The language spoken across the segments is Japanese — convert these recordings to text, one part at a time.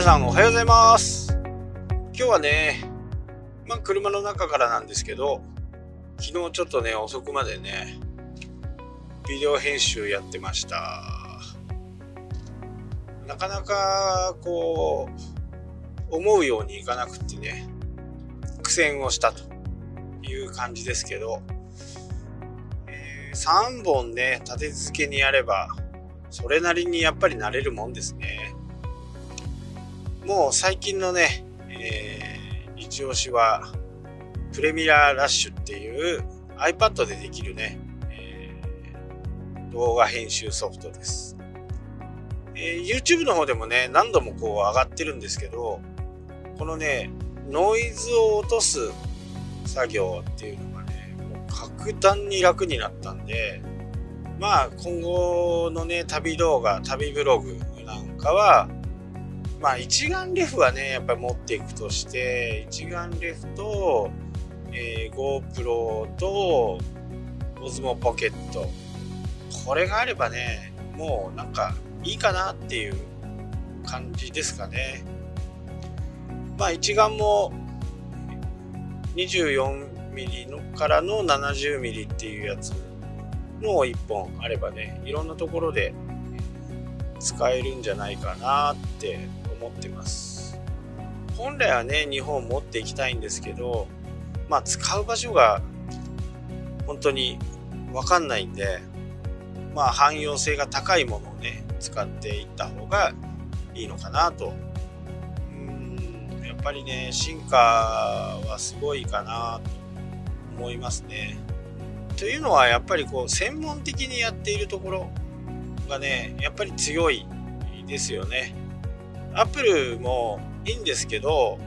皆さんおはようございます。今日はねまあ車の中からなんですけど昨日ちょっとね遅くまでねビデオ編集やってました。なかなかこう思うようにいかなくってね苦戦をしたという感じですけど、えー、3本ね立て続けにやればそれなりにやっぱり慣れるもんですね。もう最近のね、えー、一押しはプレミアラッシュっていう iPad でできるね、えー、動画編集ソフトです、えー、YouTube の方でもね何度もこう上がってるんですけどこのねノイズを落とす作業っていうのがねもう格段に楽になったんでまあ今後のね旅動画旅ブログなんかはまあ一眼レフはねやっぱり持っていくとして一眼レフと、えー、GoPro と Osmo ポケットこれがあればねもうなんかいいかなっていう感じですかね。まあ一眼も 24mm のからの 70mm っていうやつの1本あればねいろんなところで使えるんじゃないかなって思ってます。本来はね日本を持っていきたいんですけどまあ使う場所が本当に分かんないんでまあ汎用性が高いものをね使っていった方がいいのかなと。うんやっぱりね進化はすごいかなと思いますね。というのはやっぱりこう専門的にやっているところがねやっぱり強いですよね。アップルもいいんですけど、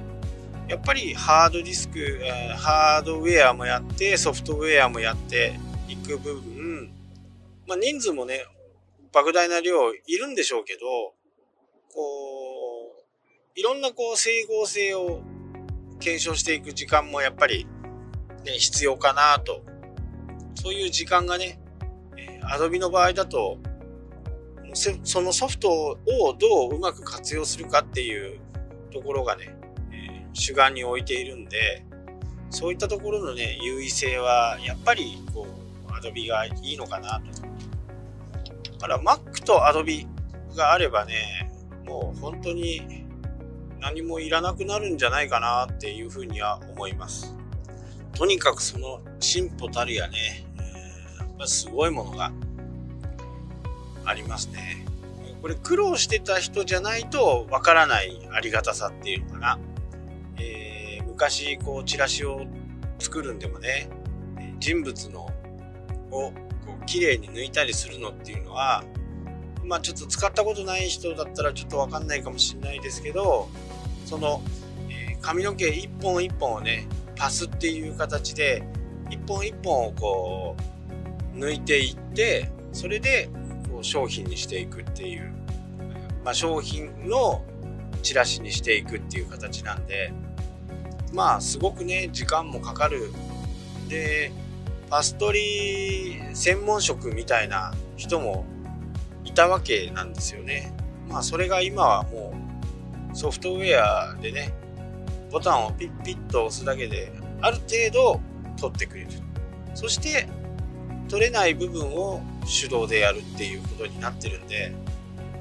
やっぱりハードディスク、ハードウェアもやって、ソフトウェアもやっていく部分、まあ、人数もね、莫大な量いるんでしょうけど、こう、いろんなこう整合性を検証していく時間もやっぱりね、必要かなと。そういう時間がね、アドビの場合だとそのソフトをどううまく活用するかっていうところがね、えー、主眼に置いているんで、そういったところのね、優位性はやっぱりこう、Adobe がいいのかなと。だから Mac と Adobe があればね、もう本当に何もいらなくなるんじゃないかなっていうふうには思います。とにかくその進歩たるやね、えー、すごいものがありますね。これ苦労してた人じゃないとわからないありがたさっていうのかな。えー、昔こうチラシを作るんでもね、人物のをこう綺麗に抜いたりするのっていうのは、まあちょっと使ったことない人だったらちょっとわかんないかもしれないですけど、その、えー、髪の毛一本一本をね、パスっていう形で一本一本をこう抜いていって、それで商品にしていくっていう、まあ、商品のチラシにしていくっていう形なんで。まあすごくね時間もかかる。でパストリー専門職みたいな人もいたわけなんですよね。まあそれが今はもうソフトウェアでねボタンをピッピッと押すだけである程度取ってくれる。そして取れない部分を手動でやるっていうことになってるんで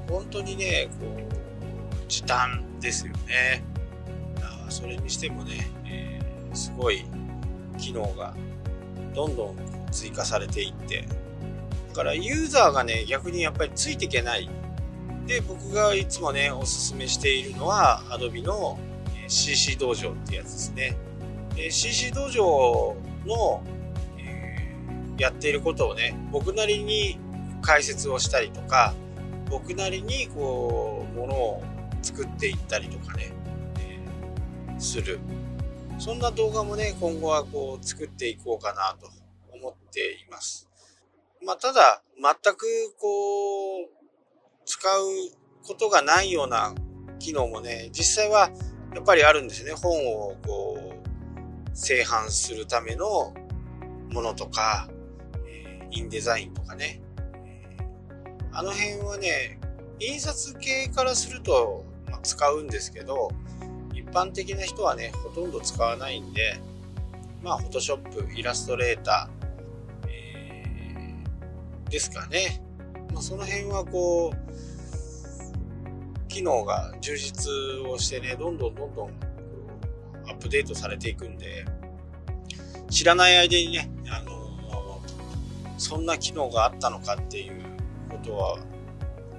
本当にねこう時短ですよね。それにしてもね、えー、すごい機能がどんどん追加されていってだからユーザーがね逆にやっぱりついていけない。で僕がいつもねおすすめしているのは Adobe の CC 道場ってやつですね。CC 道場のやっていることをね僕なりに解説をしたりとか僕なりにこうものを作っていったりとかね、えー、する。そんな動画もね今後はこう作っていこうかなと思っています。まあただ全くこう使うことがないような機能もね実際はやっぱりあるんですね。本をこう製版するためのものとかインデザインとかね。あの辺はね、印刷系からすると、ま、使うんですけど、一般的な人はね、ほとんど使わないんで、まあ、フォトショップ、イラストレーター、えー、ですかね。まあ、その辺はこう、機能が充実をしてね、どんどんどんどんアップデートされていくんで、知らない間にね、あのそんな機能があったのかっていうことは、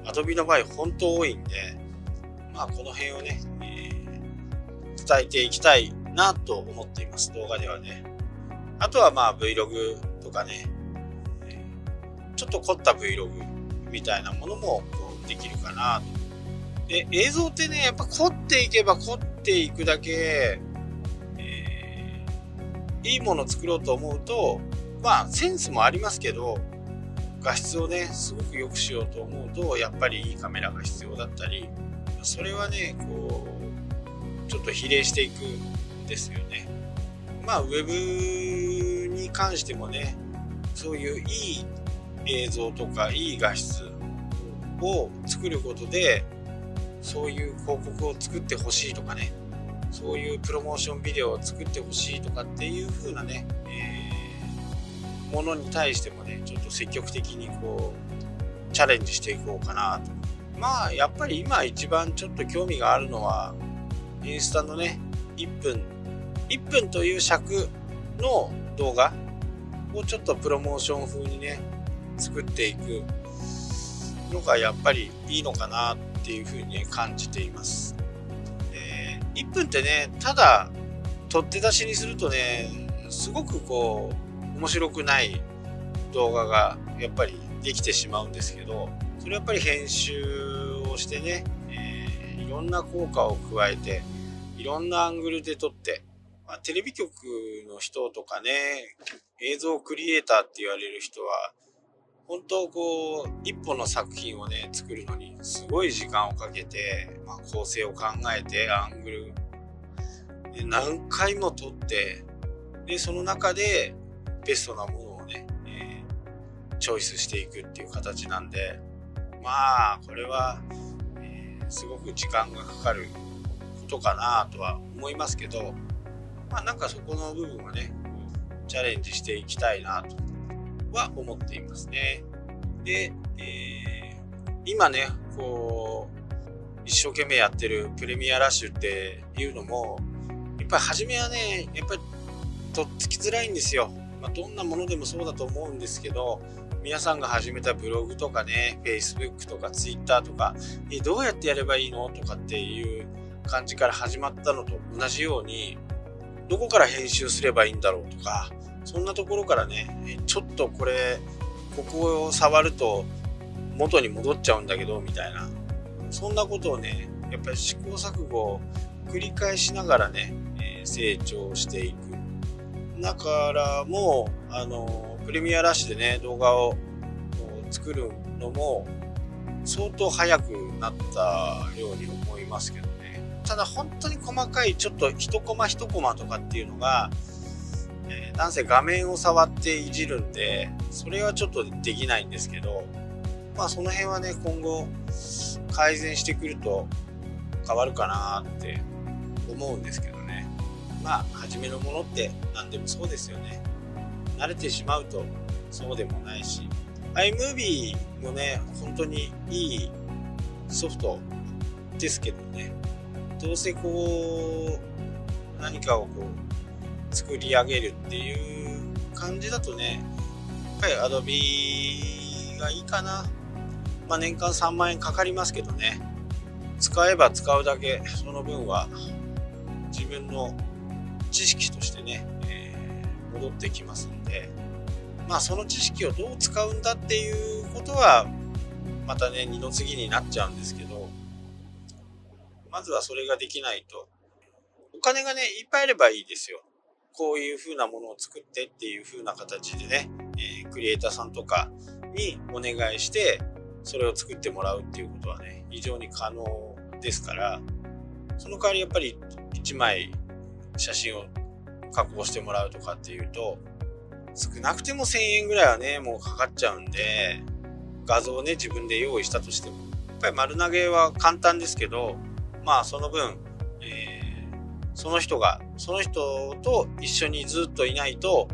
Adobe の場合本当多いんで、まあこの辺をね、えー、伝えていきたいなと思っています、動画ではね。あとはまあ Vlog とかね、ちょっと凝った Vlog みたいなものもできるかなとで、映像ってね、やっぱ凝っていけば凝っていくだけ、えー、いいものを作ろうと思うと、まあ、センスもありますけど、画質をね、すごく良くしようと思うと、やっぱりいいカメラが必要だったり、それはね、こう、ちょっと比例していくんですよね。まあ、ウェブに関してもね、そういういい映像とかいい画質を作ることで、そういう広告を作ってほしいとかねそういうプロモーションビデオを作ってほしいとかっていう風なね、えー、ものに対してもねちょっと積極的にこうチャレンジしていこうかなとまあやっぱり今一番ちょっと興味があるのはインスタのね1分1分という尺の動画をちょっとプロモーション風にね作っていくのがやっぱりいいのかなっていうふうに感じています。え1分ってね、ただ取って出しにするとね、すごくこう、面白くない動画がやっぱりできてしまうんですけど、それやっぱり編集をしてね、えー、いろんな効果を加えて、いろんなアングルで撮って、まあ、テレビ局の人とかね、映像クリエイターって言われる人は、本当こう一本の作品をね作るのにすごい時間をかけて、まあ、構成を考えてアングル何回も撮ってでその中でベストなものをね、えー、チョイスしていくっていう形なんでまあこれは、えー、すごく時間がかかることかなとは思いますけどまあなんかそこの部分はねチャレンジしていきたいなとは思っていますね。で、えー、今ね、こう、一生懸命やってるプレミアラッシュっていうのも、やっぱり初めはね、やっぱりとっつきづらいんですよ。まあ、どんなものでもそうだと思うんですけど、皆さんが始めたブログとかね、Facebook とか Twitter とか、えどうやってやればいいのとかっていう感じから始まったのと同じように、どこから編集すればいいんだろうとか、そんなところからね、ちょっとこれ、ここを触ると元に戻っちゃうんだけど、みたいな。そんなことをね、やっぱり試行錯誤を繰り返しながらね、成長していく。だからもう、あの、プレミアラッシュでね、動画を作るのも相当早くなったように思いますけどね。ただ本当に細かいちょっと一コマ一コマとかっていうのが、えー、なんせ画面を触っていじるんで、それはちょっとできないんですけど、まあその辺はね、今後改善してくると変わるかなって思うんですけど。まあ、初めのものって何でもそうですよね。慣れてしまうとそうでもないし、iMovie もね、本当にいいソフトですけどね、どうせこう、何かをこう、作り上げるっていう感じだとね、やっぱり Adobe がいいかな。まあ、年間3万円かかりますけどね。使えば使うだけ、その分は自分の知識としてね、えー、戻ってきますんで、まあその知識をどう使うんだっていうことは、またね、二の次になっちゃうんですけど、まずはそれができないと、お金がね、いっぱいあればいいですよ。こういう風なものを作ってっていう風な形でね、えー、クリエイターさんとかにお願いして、それを作ってもらうっていうことはね、非常に可能ですから、その代わりやっぱり1枚写真を加工してもらうとかっていうと、少なくても1000円ぐらいはね、もうかかっちゃうんで、画像をね、自分で用意したとしても、やっぱり丸投げは簡単ですけど、まあその分、えー、その人が、その人と一緒にずっといないと、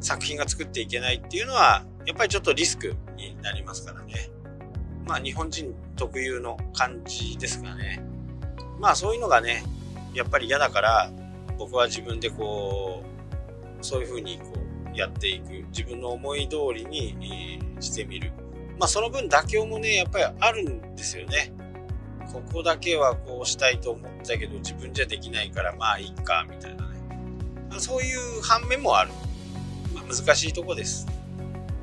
作品が作っていけないっていうのは、やっぱりちょっとリスクになりますからね。まあ日本人特有の感じですがね。まあそういうのがね、やっぱり嫌だから、僕は自分でこう、そういうふうにこうやっていく。自分の思い通りにしてみる。まあその分妥協もね、やっぱりあるんですよね。ここだけはこうしたいと思ったけど自分じゃできないからまあいいか、みたいなね。そういう反面もある。まあ、難しいとこです。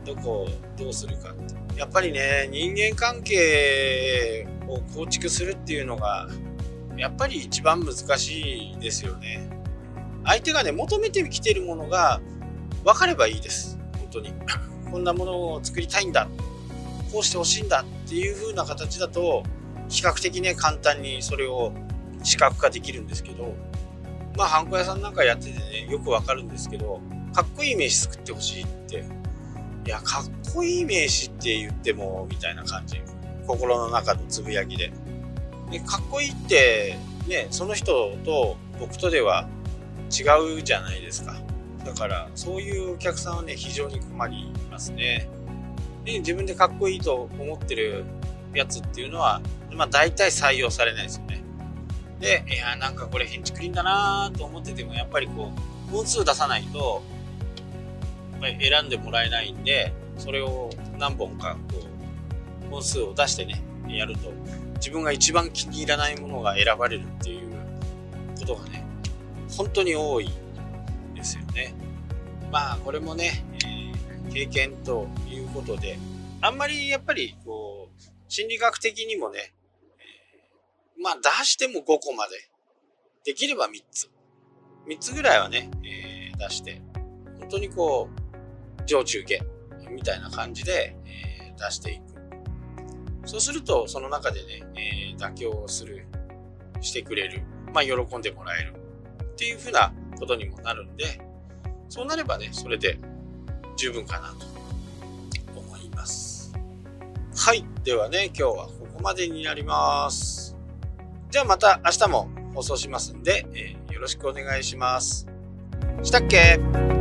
どこをどうするかってやっぱりね、人間関係を構築するっていうのが、やっぱり一番難しいですよね。相手がね、求めてきてるものが分かればいいです。本当に。こんなものを作りたいんだ。こうしてほしいんだっていう風な形だと、比較的ね、簡単にそれを視覚化できるんですけど、まあ、ハンコ屋さんなんかやっててね、よくわかるんですけど、かっこいい名刺作ってほしいって、いや、かっこいい名刺って言っても、みたいな感じ。心の中のつぶやきで。で、かっこいいって、ね、その人と僕とでは違うじゃないですか。だから、そういうお客さんはね、非常に困りますね。で、自分でかっこいいと思ってるやつっていうのは、まあ大体採用されないですよね。で、いや、なんかこれヘンチクリーンだなと思ってても、やっぱりこう、本数出さないと、やっぱり選んでもらえないんで、それを何本かこう、本数を出してね、やると、自分が一番気に入らないものが選ばれるっていうことがね、本当に多いですよね。まあ、これもね、えー、経験ということで、あんまりやっぱりこう、心理学的にもね、えー、まあ出しても5個まで。できれば3つ。3つぐらいはね、えー、出して、本当にこう、上中下みたいな感じで、えー、出していく。そうすると、その中でね、え、妥協する、してくれる。まあ、喜んでもらえる。っていうふうなことにもなるんで、そうなればね、それで十分かなと思います。はい。ではね、今日はここまでになります。じゃあまた明日も放送しますんで、えー、よろしくお願いします。したっけ？